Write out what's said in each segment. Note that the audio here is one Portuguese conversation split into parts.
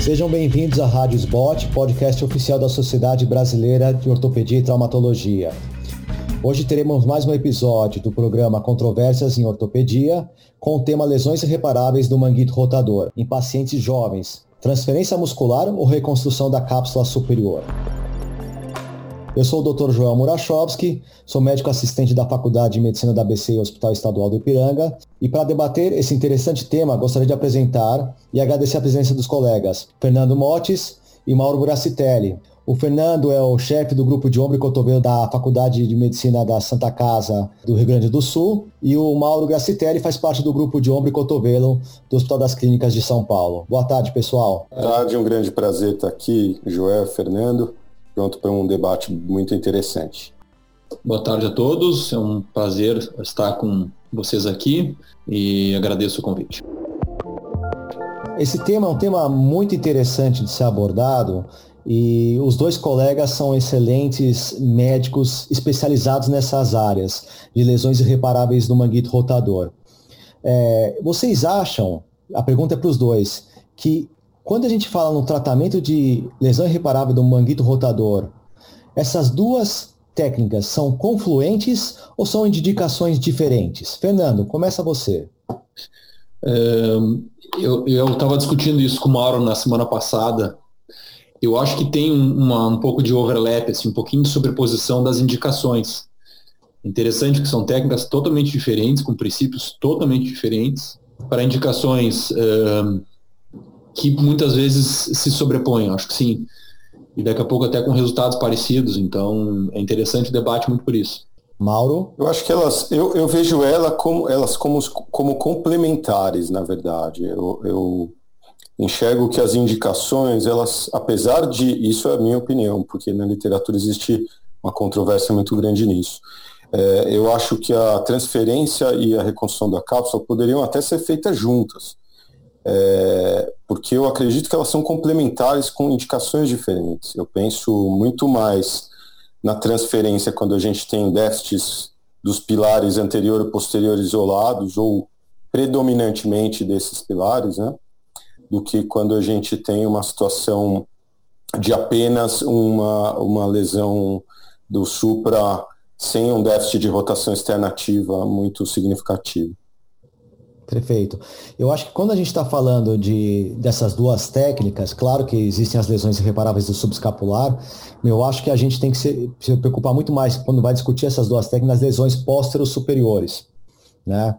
Sejam bem-vindos à Rádio Sbot, podcast oficial da Sociedade Brasileira de Ortopedia e Traumatologia. Hoje teremos mais um episódio do programa Controvérsias em Ortopedia, com o tema lesões irreparáveis do manguito rotador em pacientes jovens, transferência muscular ou reconstrução da cápsula superior. Eu sou o Dr. Joel Murachowski, sou médico assistente da Faculdade de Medicina da ABC e Hospital Estadual do Ipiranga, e para debater esse interessante tema, gostaria de apresentar e agradecer a presença dos colegas Fernando Motes e Mauro Gracitelli. O Fernando é o chefe do grupo de ombro e cotovelo da Faculdade de Medicina da Santa Casa do Rio Grande do Sul e o Mauro Gracitelli faz parte do grupo de ombro e cotovelo do Hospital das Clínicas de São Paulo. Boa tarde, pessoal. Boa tarde, um grande prazer estar aqui, Joel, Fernando pronto para um debate muito interessante. Boa tarde a todos, é um prazer estar com vocês aqui e agradeço o convite. Esse tema é um tema muito interessante de ser abordado e os dois colegas são excelentes médicos especializados nessas áreas de lesões irreparáveis do manguito rotador. É, vocês acham, a pergunta é para os dois, que quando a gente fala no tratamento de lesão irreparável do manguito rotador, essas duas técnicas são confluentes ou são indicações diferentes? Fernando, começa você. É, eu estava discutindo isso com o Mauro na semana passada. Eu acho que tem uma, um pouco de overlap, assim, um pouquinho de sobreposição das indicações. Interessante que são técnicas totalmente diferentes, com princípios totalmente diferentes, para indicações é, que muitas vezes se sobrepõem, acho que sim. E daqui a pouco até com resultados parecidos, então é interessante o debate muito por isso. Mauro? Eu acho que elas, eu, eu vejo ela como, elas como, como complementares, na verdade. Eu, eu enxergo que as indicações, elas, apesar de, isso é a minha opinião, porque na literatura existe uma controvérsia muito grande nisso. É, eu acho que a transferência e a reconstrução da cápsula poderiam até ser feitas juntas é, porque eu acredito que elas são complementares com indicações diferentes. Eu penso muito mais na transferência quando a gente tem déficits dos pilares anterior e posterior isolados, ou predominantemente desses pilares, né, do que quando a gente tem uma situação de apenas uma, uma lesão do supra sem um déficit de rotação externa ativa muito significativo. Perfeito. Eu acho que quando a gente está falando de, dessas duas técnicas, claro que existem as lesões irreparáveis do subescapular, eu acho que a gente tem que se, se preocupar muito mais quando vai discutir essas duas técnicas, lesões pósteros superiores. Né?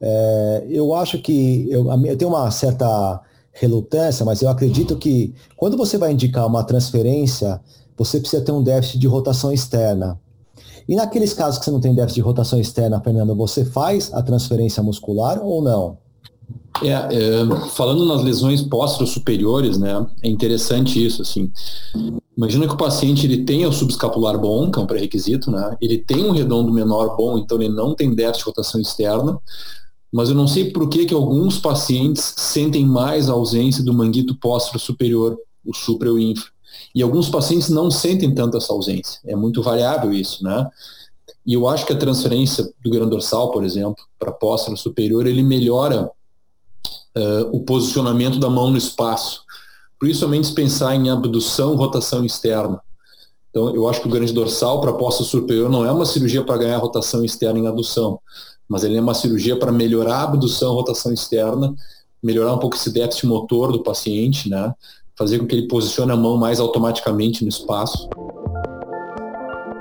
É, eu acho que eu, eu tenho uma certa relutância, mas eu acredito que quando você vai indicar uma transferência, você precisa ter um déficit de rotação externa. E naqueles casos que você não tem déficit de rotação externa, Fernando, você faz a transferência muscular ou não? É, é, falando nas lesões pósteros superiores, né, é interessante isso, assim. Imagina que o paciente ele tenha o subescapular bom, que é um pré-requisito, né, ele tem um redondo menor bom, então ele não tem déficit de rotação externa, mas eu não sei por que que alguns pacientes sentem mais a ausência do manguito póstero superior, o supra e o infra. E alguns pacientes não sentem tanto essa ausência. É muito variável isso, né? E eu acho que a transferência do grão dorsal, por exemplo, para póstero superior, ele melhora uh, o posicionamento da mão no espaço. Principalmente se pensar em abdução rotação externa. Então, eu acho que o grande dorsal para póstero superior não é uma cirurgia para ganhar rotação externa em adução, mas ele é uma cirurgia para melhorar a abdução rotação externa, melhorar um pouco esse déficit motor do paciente, né? Fazer com que ele posicione a mão mais automaticamente no espaço.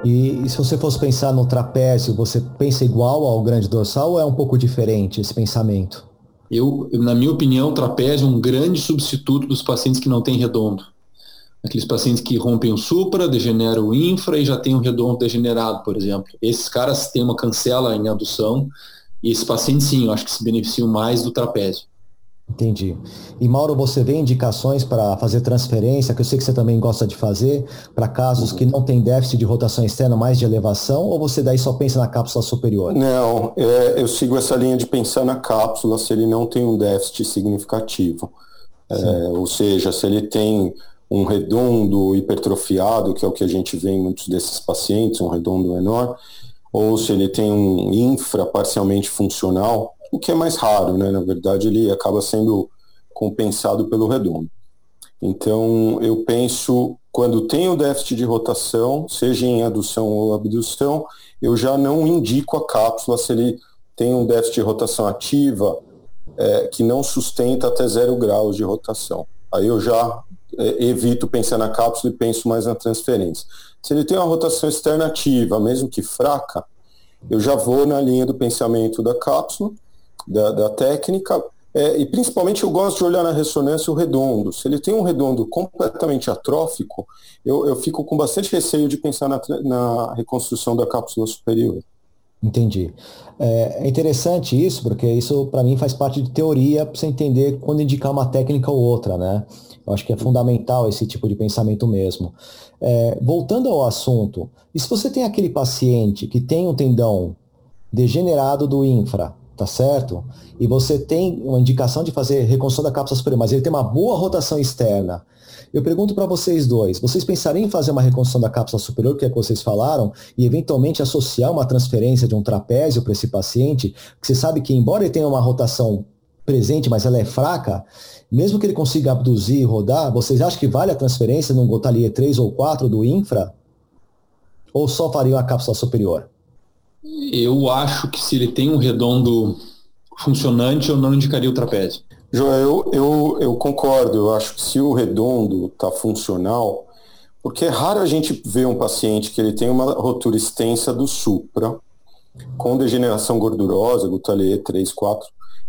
E, e, se você fosse pensar no trapézio, você pensa igual ao grande dorsal ou é um pouco diferente esse pensamento? Eu, na minha opinião, o trapézio é um grande substituto dos pacientes que não têm redondo. Aqueles pacientes que rompem o supra, degeneram o infra e já têm um redondo degenerado, por exemplo. Esses caras têm uma cancela em adução e esses pacientes, sim, eu acho que se beneficiam mais do trapézio. Entendi. E Mauro, você vê indicações para fazer transferência, que eu sei que você também gosta de fazer, para casos que não tem déficit de rotação externa, mais de elevação, ou você daí só pensa na cápsula superior? Não, é, eu sigo essa linha de pensar na cápsula se ele não tem um déficit significativo. É, ou seja, se ele tem um redondo hipertrofiado, que é o que a gente vê em muitos desses pacientes, um redondo menor, ou se ele tem um infra parcialmente funcional, o que é mais raro, né? Na verdade, ele acaba sendo compensado pelo redondo. Então, eu penso, quando tem o déficit de rotação, seja em adução ou abdução, eu já não indico a cápsula se ele tem um déficit de rotação ativa é, que não sustenta até zero graus de rotação. Aí eu já é, evito pensar na cápsula e penso mais na transferência. Se ele tem uma rotação externa ativa, mesmo que fraca, eu já vou na linha do pensamento da cápsula, da, da técnica, é, e principalmente eu gosto de olhar na ressonância o redondo. Se ele tem um redondo completamente atrófico, eu, eu fico com bastante receio de pensar na, na reconstrução da cápsula superior. Entendi. É, é interessante isso, porque isso para mim faz parte de teoria para você entender quando indicar uma técnica ou outra, né? Eu acho que é fundamental esse tipo de pensamento mesmo. É, voltando ao assunto, e se você tem aquele paciente que tem um tendão degenerado do infra, tá certo? E você tem uma indicação de fazer reconstrução da cápsula superior, mas ele tem uma boa rotação externa. Eu pergunto para vocês dois, vocês pensariam em fazer uma reconstrução da cápsula superior, que é que vocês falaram, e eventualmente associar uma transferência de um trapézio para esse paciente, que você sabe que embora ele tenha uma rotação presente, mas ela é fraca, mesmo que ele consiga abduzir e rodar, vocês acham que vale a transferência num Gotalier 3 ou 4 do infra? Ou só fariam a cápsula superior? Eu acho que se ele tem um redondo funcionante, eu não indicaria o trapézio. Joel, eu, eu, concordo. Eu acho que se o redondo está funcional, porque é raro a gente ver um paciente que ele tem uma rotura extensa do supra, com degeneração gordurosa, Gutalier 3, 4,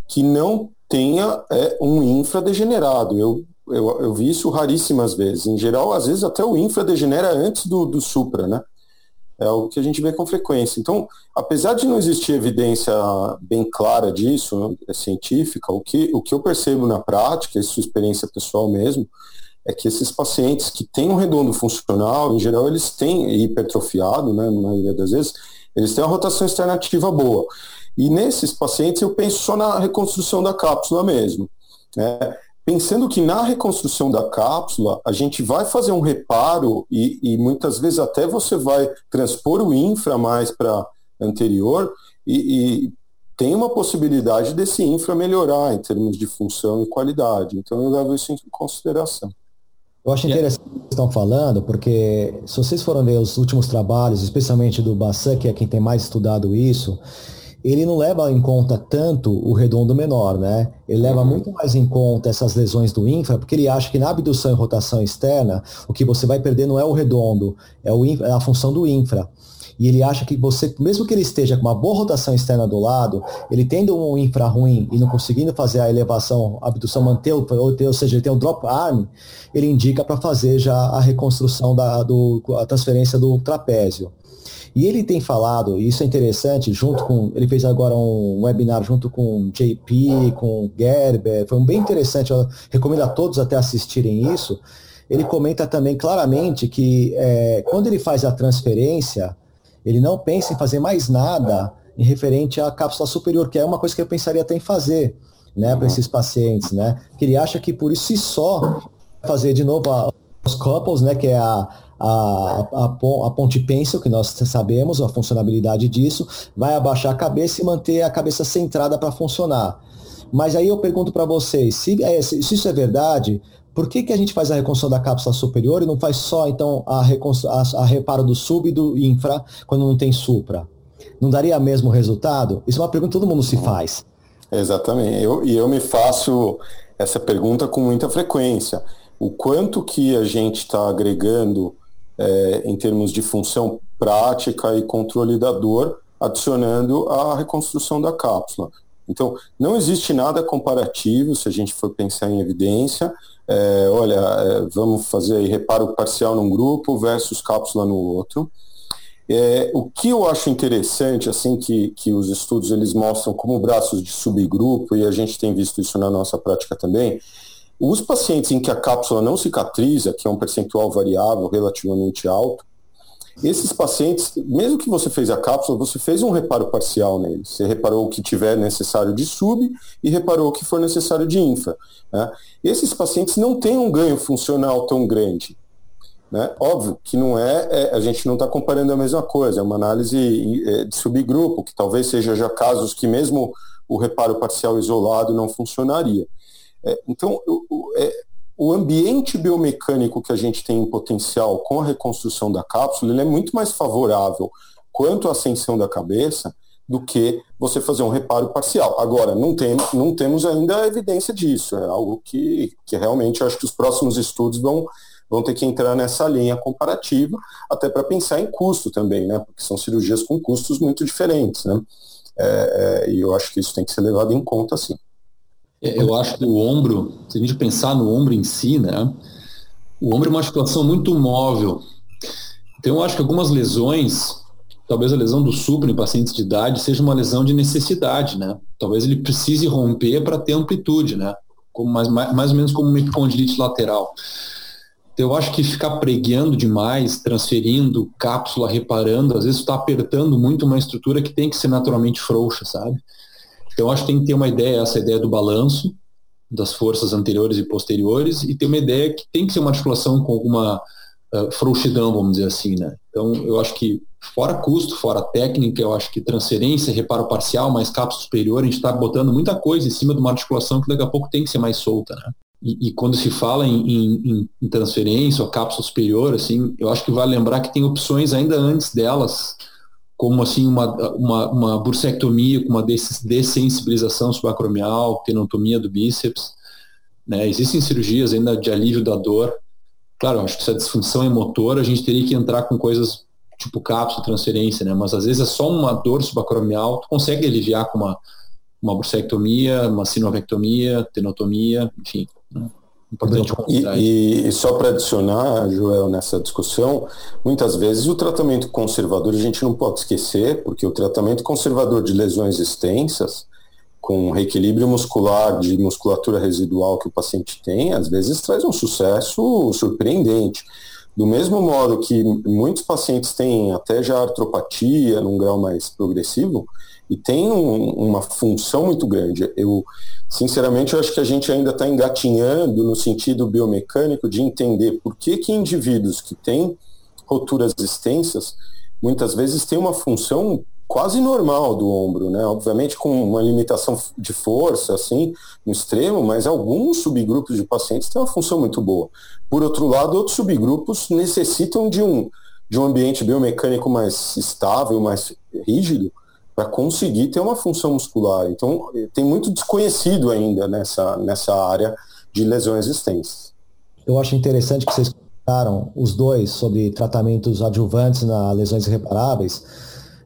que não tenha é, um infra degenerado. Eu, eu, eu vi isso raríssimas vezes. Em geral, às vezes até o infra degenera antes do, do supra, né? É algo que a gente vê com frequência. Então, apesar de não existir evidência bem clara disso, né, científica, o que, o que eu percebo na prática, isso é experiência pessoal mesmo, é que esses pacientes que têm um redondo funcional, em geral, eles têm hipertrofiado, né, na maioria das vezes, eles têm uma rotação externa ativa boa. E nesses pacientes eu penso só na reconstrução da cápsula mesmo. Né? Pensando que na reconstrução da cápsula a gente vai fazer um reparo e, e muitas vezes até você vai transpor o infra mais para anterior e, e, tem uma possibilidade desse infra melhorar em termos de função e qualidade. Então eu levo isso em consideração. Eu acho interessante o que vocês estão falando, porque se vocês forem ver os últimos trabalhos, especialmente do Bassan, que é quem tem mais estudado isso, ele não leva em conta tanto o redondo menor, né? Ele leva uhum. muito mais em conta essas lesões do infra, porque ele acha que na abdução e rotação externa, o que você vai perder não é o redondo, é, o infra, é a função do infra. E ele acha que você, mesmo que ele esteja com uma boa rotação externa do lado, ele tendo um infra ruim e não conseguindo fazer a elevação, a abdução manter, ou, ou seja, ele tem um drop arm, ele indica para fazer já a reconstrução da do, a transferência do trapézio. E ele tem falado, e isso é interessante, junto com. Ele fez agora um webinar junto com JP, com Gerber, foi um bem interessante, eu recomendo a todos até assistirem isso. Ele comenta também claramente que é, quando ele faz a transferência, ele não pensa em fazer mais nada em referente à cápsula superior, que é uma coisa que eu pensaria até em fazer, né, para esses pacientes, né? Que ele acha que por isso se só fazer de novo a, os couples, né, que é a, a, a, a ponte pencil, que nós sabemos a funcionalidade disso, vai abaixar a cabeça e manter a cabeça centrada para funcionar. Mas aí eu pergunto para vocês, se, é, se, isso é verdade, por que, que a gente faz a reconstrução da cápsula superior e não faz só então a, a, a reparo do sub e do infra quando não tem supra? Não daria mesmo resultado? Isso é uma pergunta que todo mundo se faz. Exatamente. Eu, e eu me faço essa pergunta com muita frequência. O quanto que a gente está agregando é, em termos de função prática e controle da dor, adicionando a reconstrução da cápsula. Então, não existe nada comparativo se a gente for pensar em evidência. É, olha, é, vamos fazer aí reparo parcial num grupo versus cápsula no outro. É, o que eu acho interessante, assim, que, que os estudos eles mostram como braços de subgrupo, e a gente tem visto isso na nossa prática também, os pacientes em que a cápsula não cicatriza, que é um percentual variável relativamente alto, esses pacientes, mesmo que você fez a cápsula, você fez um reparo parcial neles. Você reparou o que tiver necessário de sub e reparou o que for necessário de infra. Né? Esses pacientes não têm um ganho funcional tão grande. Né? Óbvio que não é, é a gente não está comparando a mesma coisa, é uma análise é, de subgrupo, que talvez seja já casos que mesmo o reparo parcial isolado não funcionaria. É, então, é, o ambiente biomecânico que a gente tem em potencial com a reconstrução da cápsula, ele é muito mais favorável quanto à ascensão da cabeça do que você fazer um reparo parcial. Agora, não, tem, não temos ainda evidência disso, é algo que, que realmente acho que os próximos estudos vão, vão ter que entrar nessa linha comparativa, até para pensar em custo também, né? Porque são cirurgias com custos muito diferentes, né? É, é, e eu acho que isso tem que ser levado em conta, sim. É, eu acho que o ombro, se a gente pensar no ombro em si, né? O ombro é uma articulação muito móvel. Então, eu acho que algumas lesões talvez a lesão do supra em pacientes de idade seja uma lesão de necessidade, né? Talvez ele precise romper para ter amplitude, né? Como mais, mais, mais ou menos como uma epicondilite lateral. Então, eu acho que ficar preguiando demais, transferindo cápsula, reparando, às vezes está apertando muito uma estrutura que tem que ser naturalmente frouxa, sabe? Então, acho que tem que ter uma ideia, essa ideia do balanço das forças anteriores e posteriores, e ter uma ideia que tem que ser uma articulação com alguma uh, frouxidão, vamos dizer assim, né? Então, eu acho que fora custo, fora técnica, eu acho que transferência, reparo parcial, mais cápsula superior, a gente está botando muita coisa em cima de uma articulação que daqui a pouco tem que ser mais solta, né? E, e quando se fala em, em, em, transferência ou cápsula superior, assim, eu acho que vale lembrar que tem opções ainda antes delas, como assim uma, uma, uma bursectomia com uma dessensibilização subacromial, tenotomia do bíceps, né? Existem cirurgias ainda de alívio da dor. Claro, acho que se a disfunção é motor, a gente teria que entrar com coisas tipo cápsula, transferência, né? Mas às vezes é só uma dor subacromial, tu consegue aliviar com uma, uma bursectomia, uma sinovectomia, tenotomia, enfim. Né? Importante e, e, só para adicionar, Joel, nessa discussão, muitas vezes o tratamento conservador a gente não pode esquecer, porque o tratamento conservador de lesões extensas, com reequilíbrio muscular de musculatura residual que o paciente tem, às vezes traz um sucesso surpreendente. Do mesmo modo que muitos pacientes têm até já artropatia num grau mais progressivo e tem um, uma função muito grande. Eu, sinceramente, eu acho que a gente ainda está engatinhando no sentido biomecânico de entender por que, que indivíduos que têm roturas extensas muitas vezes têm uma função quase normal do ombro, né? Obviamente com uma limitação de força, assim, no extremo, mas alguns subgrupos de pacientes têm uma função muito boa. Por outro lado, outros subgrupos necessitam de um, de um ambiente biomecânico mais estável, mais rígido, para conseguir ter uma função muscular. Então, tem muito desconhecido ainda nessa, nessa área de lesões extensas. Eu acho interessante que vocês comentaram os dois sobre tratamentos adjuvantes na lesões irreparáveis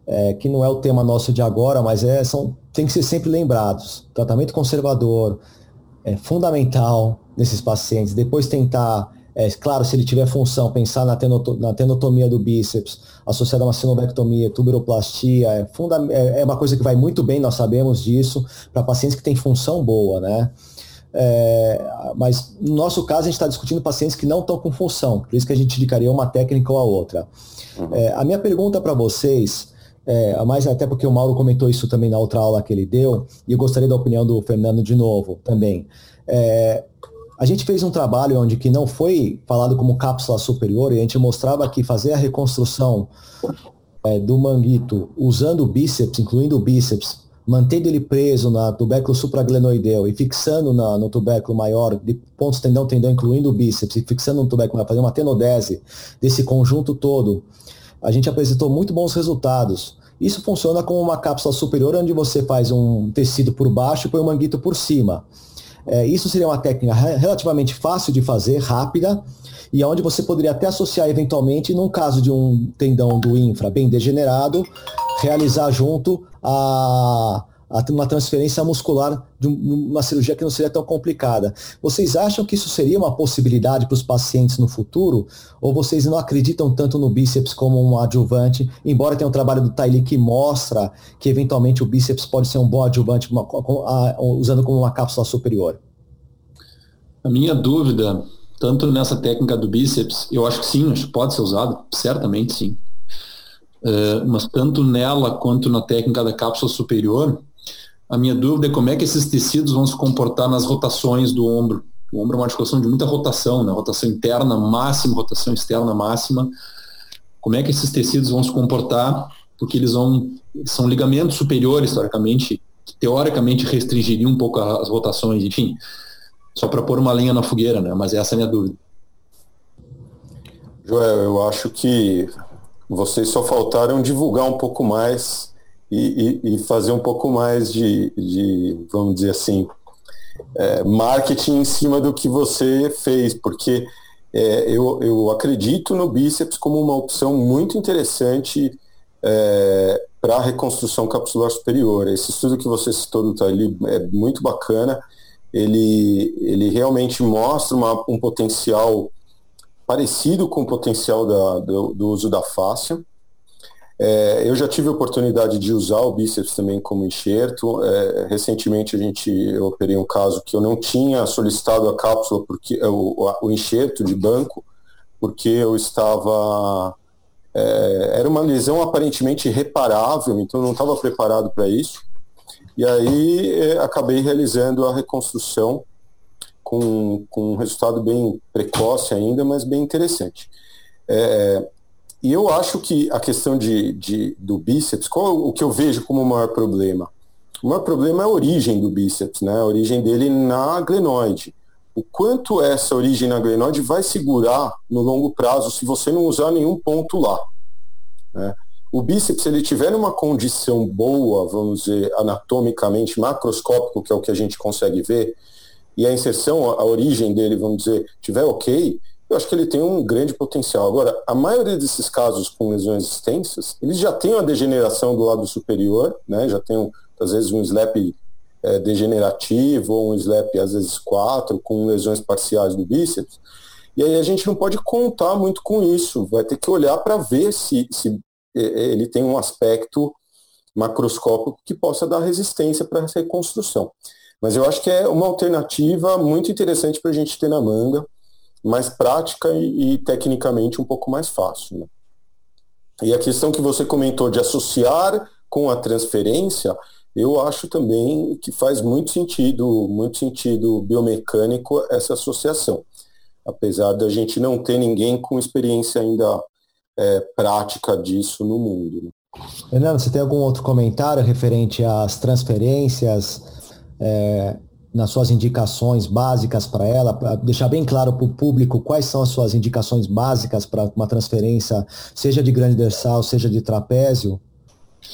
é, que não é o tema nosso de agora, mas é, são, tem que ser sempre lembrados. Tratamento conservador é fundamental nesses pacientes. Depois tentar, é, claro, se ele tiver função, pensar na, tenoto, na tenotomia do bíceps, associada a uma sinovectomia, tuberoplastia, é, funda, é, é uma coisa que vai muito bem, nós sabemos disso, para pacientes que têm função boa, né? É, mas no nosso caso a gente está discutindo pacientes que não estão com função, por isso que a gente indicaria uma técnica ou a outra. Uhum. É, a minha pergunta para vocês é, mas até porque o Mauro comentou isso também na outra aula que ele deu, e eu gostaria da opinião do Fernando de novo também. É, a gente fez um trabalho onde que não foi falado como cápsula superior, e a gente mostrava que fazer a reconstrução é, do manguito usando o bíceps, incluindo o bíceps, mantendo ele preso na tubérculo supraglenoideu e fixando na, no tubérculo maior, de pontos tendão, tendão, incluindo o bíceps, e fixando no tubérculo maior, fazer uma tenodese desse conjunto todo, a gente apresentou muito bons resultados. Isso funciona como uma cápsula superior, onde você faz um tecido por baixo e põe um manguito por cima. É, isso seria uma técnica relativamente fácil de fazer, rápida, e onde você poderia até associar eventualmente, num caso de um tendão do infra bem degenerado, realizar junto a, uma transferência muscular de uma cirurgia que não seria tão complicada. Vocês acham que isso seria uma possibilidade para os pacientes no futuro? Ou vocês não acreditam tanto no bíceps como um adjuvante, embora tenha um trabalho do Tylee que mostra que eventualmente o bíceps pode ser um bom adjuvante usando como uma cápsula superior? A minha dúvida, tanto nessa técnica do bíceps, eu acho que sim, acho que pode ser usado, certamente sim. Uh, mas tanto nela quanto na técnica da cápsula superior, a minha dúvida é como é que esses tecidos vão se comportar nas rotações do ombro. O ombro é uma articulação de muita rotação, né? rotação interna máxima, rotação externa máxima. Como é que esses tecidos vão se comportar? Porque eles vão são ligamentos superiores, teoricamente, que teoricamente restringiriam um pouco as rotações. Enfim, Só para pôr uma lenha na fogueira, né? Mas essa é a minha dúvida. Joel, eu acho que vocês só faltaram divulgar um pouco mais e, e, e fazer um pouco mais de, de vamos dizer assim, é, marketing em cima do que você fez, porque é, eu, eu acredito no bíceps como uma opção muito interessante é, para a reconstrução capsular superior. Esse estudo que você citou do Tali é muito bacana. Ele, ele realmente mostra uma, um potencial parecido com o potencial da, do, do uso da fáscia. É, eu já tive a oportunidade de usar o bíceps também como enxerto. É, recentemente a gente eu operei um caso que eu não tinha solicitado a cápsula porque o, o enxerto de banco porque eu estava é, era uma lesão aparentemente reparável, então eu não estava preparado para isso. E aí é, acabei realizando a reconstrução com, com um resultado bem precoce ainda, mas bem interessante. É, e eu acho que a questão de, de, do bíceps, qual o que eu vejo como o maior problema? O maior problema é a origem do bíceps, né? a origem dele na glenoide. O quanto essa origem na glenoide vai segurar no longo prazo se você não usar nenhum ponto lá. Né? O bíceps, se ele tiver uma condição boa, vamos dizer, anatomicamente, macroscópico, que é o que a gente consegue ver, e a inserção, a origem dele, vamos dizer, tiver ok, eu acho que ele tem um grande potencial. Agora, a maioria desses casos com lesões extensas, eles já têm uma degeneração do lado superior, né? já tem, às vezes, um slap é, degenerativo ou um slap, às vezes, 4, com lesões parciais do bíceps. E aí a gente não pode contar muito com isso, vai ter que olhar para ver se, se é, é, ele tem um aspecto macroscópico que possa dar resistência para essa reconstrução. Mas eu acho que é uma alternativa muito interessante para a gente ter na manga, mais prática e, e tecnicamente um pouco mais fácil. Né? E a questão que você comentou de associar com a transferência, eu acho também que faz muito sentido, muito sentido biomecânico essa associação. Apesar da gente não ter ninguém com experiência ainda é, prática disso no mundo. Né? Fernando, você tem algum outro comentário referente às transferências, é, nas suas indicações básicas para ela, para deixar bem claro para o público quais são as suas indicações básicas para uma transferência, seja de grande dorsal, seja de trapézio?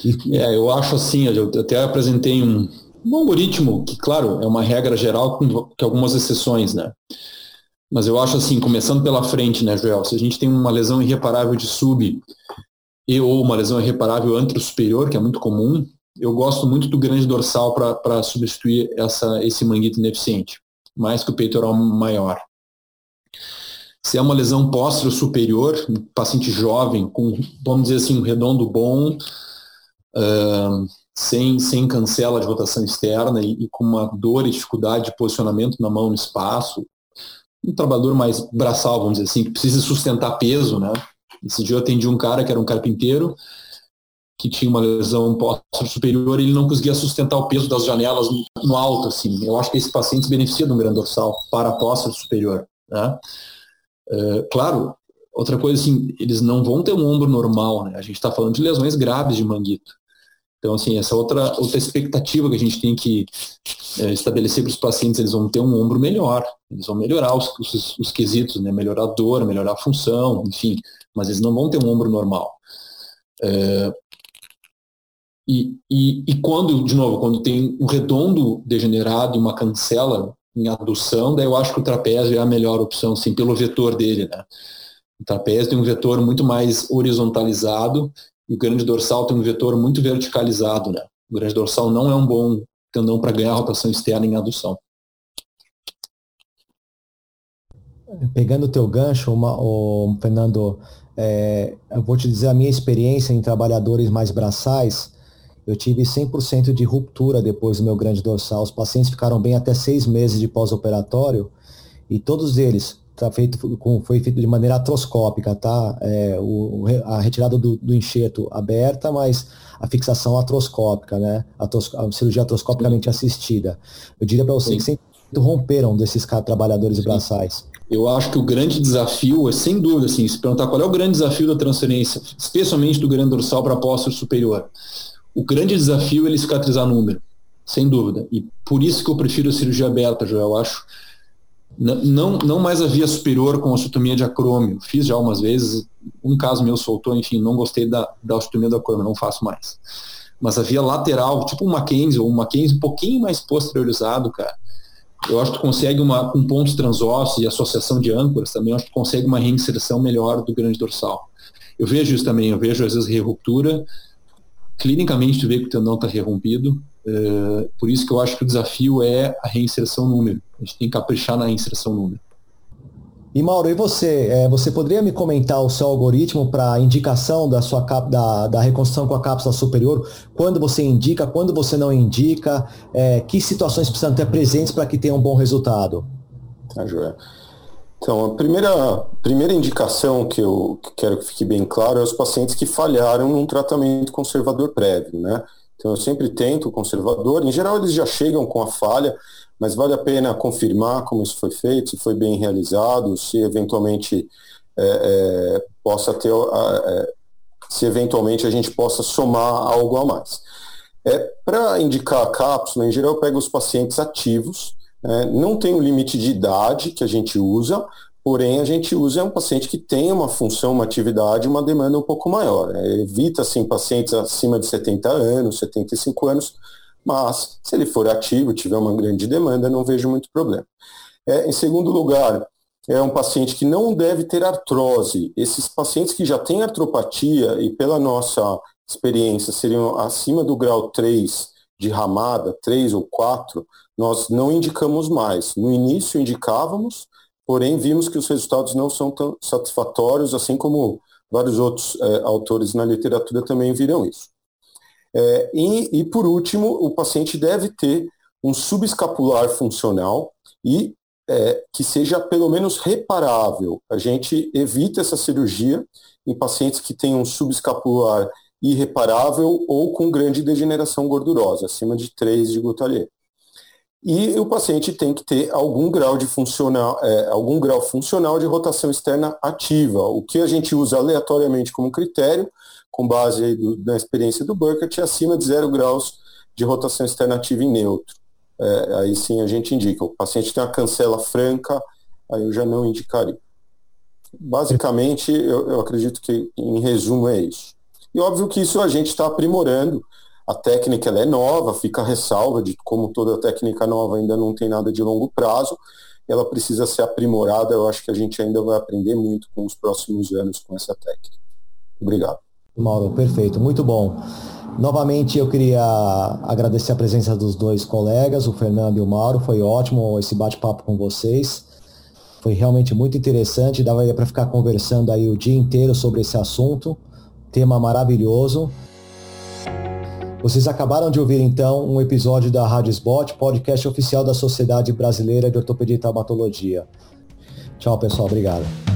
E... É, eu acho assim, eu até apresentei um, um algoritmo que, claro, é uma regra geral com, algumas exceções, né? Mas eu acho assim, começando pela frente, né, Joel? Se a gente tem uma lesão irreparável de sub e ou uma lesão irreparável antro-superior, que é muito comum, eu gosto muito do grande dorsal para substituir essa, esse manguito ineficiente, mais que o peitoral maior. Se é uma lesão póstero superior, um paciente jovem, com, vamos dizer assim, um redondo bom, uh, sem, sem cancela de rotação externa e, e, com uma dor e dificuldade de posicionamento na mão no espaço, um trabalhador mais braçal, vamos dizer assim, que precisa sustentar peso, né? Esse dia eu atendi um cara que era um carpinteiro, que tinha uma lesão póstero superior, ele não conseguia sustentar o peso das janelas no alto, assim. Eu acho que esse paciente se beneficia de um grande dorsal para póstero superior, né? É, claro, outra coisa assim, eles não vão ter um ombro normal, né? A gente está falando de lesões graves de manguito. Então, assim, essa outra, outra expectativa que a gente tem que é, estabelecer para os pacientes, eles vão ter um ombro melhor, eles vão melhorar os, os, os quesitos, né? melhorar a dor, melhorar a função, enfim, mas eles não vão ter um ombro normal. É, e, e, e quando, de novo, quando tem um redondo degenerado e uma cancela em adução, daí eu acho que o trapézio é a melhor opção, sim, pelo vetor dele, né? O trapézio tem um vetor muito mais horizontalizado e o grande dorsal tem um vetor muito verticalizado, né? O grande dorsal não é um bom tendão para ganhar rotação externa em adução. Pegando o teu gancho, uma, Fernando, é, eu vou te dizer a minha experiência em trabalhadores mais braçais, eu tive 100% de ruptura depois do meu grande dorsal. Os pacientes ficaram bem até seis meses de pós-operatório e todos eles tá feito com, foi feito de maneira atroscópica, tá? É, o, a retirada do, do, enxerto aberta, mas a fixação atroscópica, né? Atros, a cirurgia atroscopicamente assistida. Eu diria para você Sim. que 100% romperam desses trabalhadores Sim. braçais. Eu acho que o grande desafio é, sem dúvida, assim, se perguntar qual é o grande desafio da transferência, especialmente do grande dorsal para póstero superior o grande desafio é ele cicatrizar número, sem dúvida. E por isso que eu prefiro a cirurgia aberta, Joel. Eu acho não, não mais a via superior com osteotomia de acrômio. Fiz já algumas vezes, um caso meu soltou, enfim, não gostei da, da osteotomia do acrômio, não faço mais. Mas a via lateral, tipo um Mackenzie, ou um Mackenzie um pouquinho mais posteriorizado, cara, eu acho que tu consegue uma, com pontos transossos e associação de âncoras também, acho que tu consegue uma reinserção melhor do grande dorsal. Eu vejo isso também, eu vejo às vezes ruptura, clinicamente tu vê que o tendão está rerompido, é, por isso que eu acho que o desafio é a reinserção número. A gente tem que caprichar na reinserção número. E Mauro, e você? É, você poderia me comentar o seu algoritmo para indicação da sua cap, da, da reconstrução com a cápsula superior? Quando você indica, quando você não indica? É, que situações precisam ter presentes para que tenha um bom resultado? Tá, Joia. Então, a primeira, primeira indicação que eu quero que fique bem claro é os pacientes que falharam num tratamento conservador prévio, né? Então eu sempre tento o conservador. Em geral eles já chegam com a falha, mas vale a pena confirmar como isso foi feito, se foi bem realizado, se eventualmente é, é, possa ter, é, se eventualmente a gente possa somar algo a mais. É, Para indicar a cápsula, em geral eu pego os pacientes ativos, é, não tem um limite de idade que a gente usa, Porém, a gente usa um paciente que tem uma função, uma atividade, uma demanda um pouco maior. Né? Evita, assim, pacientes acima de 70 anos, 75 anos, mas se ele for ativo, tiver uma grande demanda, não vejo muito problema. É, em segundo lugar, é um paciente que não deve ter artrose. Esses pacientes que já têm artropatia e pela nossa experiência seriam acima do grau 3 de ramada, 3 ou 4, nós não indicamos mais. No início indicávamos, porém vimos que os resultados não são tão satisfatórios, assim como vários outros é, autores na literatura também viram isso. É, e, e, por último, o paciente deve ter um subescapular funcional e é, que seja pelo menos reparável. A gente evita essa cirurgia em pacientes que têm um subescapular irreparável ou com grande degeneração gordurosa, acima de 3 de Gutalier. E o paciente tem que ter algum grau de funcional, é, algum grau funcional de rotação externa ativa, o que a gente usa aleatoriamente como critério, com base do, na experiência do Burkett, é acima de zero graus de rotação externa ativa em neutro. É, aí sim a gente indica. O paciente tem uma cancela franca, aí eu já não indicaria. Basicamente, eu, eu acredito que, em resumo, é isso. E óbvio que isso a gente está aprimorando a técnica é nova, fica a ressalva de como toda técnica nova ainda não tem nada de longo prazo, ela precisa ser aprimorada, eu acho que a gente ainda vai aprender muito com os próximos anos com essa técnica. Obrigado. Mauro, perfeito, muito bom. Novamente eu queria agradecer a presença dos dois colegas, o Fernando e o Mauro, foi ótimo esse bate-papo com vocês. Foi realmente muito interessante, dava para ficar conversando aí o dia inteiro sobre esse assunto, tema maravilhoso. Vocês acabaram de ouvir então um episódio da Rádio Spot, podcast oficial da Sociedade Brasileira de Ortopedia e Traumatologia. Tchau, pessoal. Obrigado.